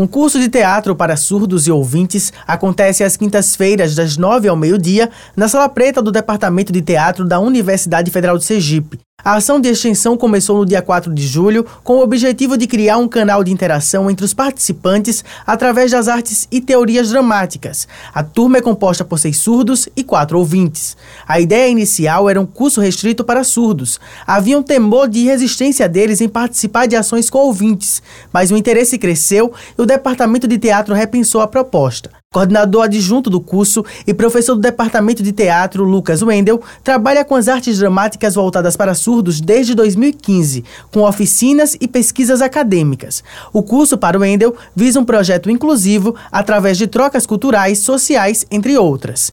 Um curso de teatro para surdos e ouvintes acontece às quintas-feiras, das nove ao meio-dia, na Sala Preta do Departamento de Teatro da Universidade Federal de Sergipe. A ação de extensão começou no dia 4 de julho com o objetivo de criar um canal de interação entre os participantes através das artes e teorias dramáticas. A turma é composta por seis surdos e quatro ouvintes. A ideia inicial era um curso restrito para surdos. Havia um temor de resistência deles em participar de ações com ouvintes, mas o interesse cresceu e o departamento de teatro repensou a proposta. Coordenador adjunto do curso e professor do Departamento de Teatro, Lucas Wendel, trabalha com as artes dramáticas voltadas para surdos desde 2015, com oficinas e pesquisas acadêmicas. O curso para Wendel visa um projeto inclusivo através de trocas culturais, sociais, entre outras.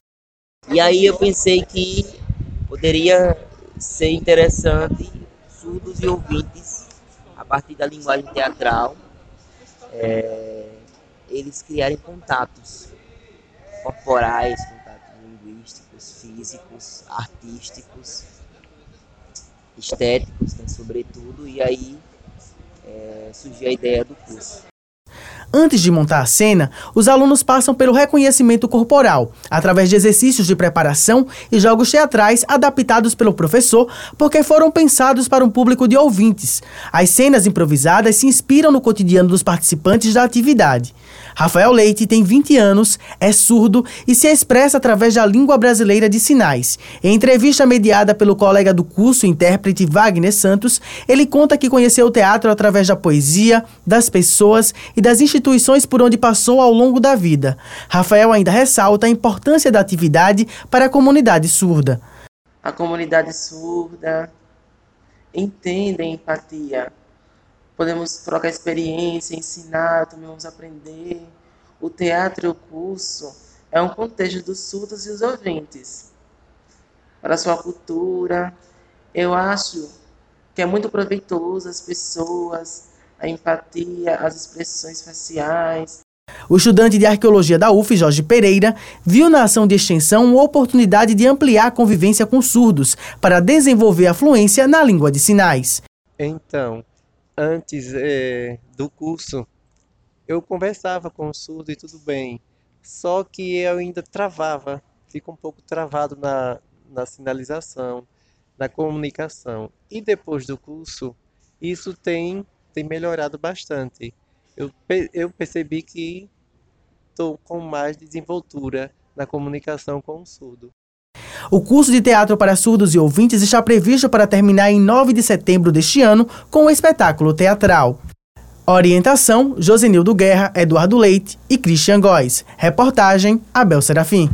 E aí eu pensei que poderia ser interessante surdos e ouvintes, a partir da linguagem teatral, é, eles criarem contatos corporais, contatos linguísticos, físicos, artísticos, estéticos, né, sobretudo, e aí é, surgiu a ideia do curso. Antes de montar a cena, os alunos passam pelo reconhecimento corporal, através de exercícios de preparação e jogos teatrais adaptados pelo professor, porque foram pensados para um público de ouvintes. As cenas improvisadas se inspiram no cotidiano dos participantes da atividade. Rafael Leite tem 20 anos, é surdo e se expressa através da língua brasileira de sinais. Em entrevista mediada pelo colega do curso, intérprete Wagner Santos, ele conta que conheceu o teatro através da poesia, das pessoas e das instituições por onde passou ao longo da vida. Rafael ainda ressalta a importância da atividade para a comunidade surda. A comunidade surda entende a empatia podemos trocar experiência, ensinar, vamos aprender. O teatro e o curso é um contexto dos surdos e os ouvintes. Para sua cultura, eu acho que é muito proveitoso as pessoas, a empatia, as expressões faciais. O estudante de arqueologia da UF, Jorge Pereira, viu na ação de extensão uma oportunidade de ampliar a convivência com surdos para desenvolver a fluência na língua de sinais. Então, antes é, do curso, eu conversava com o surdo e tudo bem, só que eu ainda travava, fico um pouco travado na, na sinalização, na comunicação. E depois do curso, isso tem, tem melhorado bastante. Eu, eu percebi que estou com mais desenvoltura na comunicação com o surdo. O curso de teatro para surdos e ouvintes está previsto para terminar em 9 de setembro deste ano com o um espetáculo teatral. Orientação: Josenildo Guerra, Eduardo Leite e Christian Góes. Reportagem: Abel Serafim.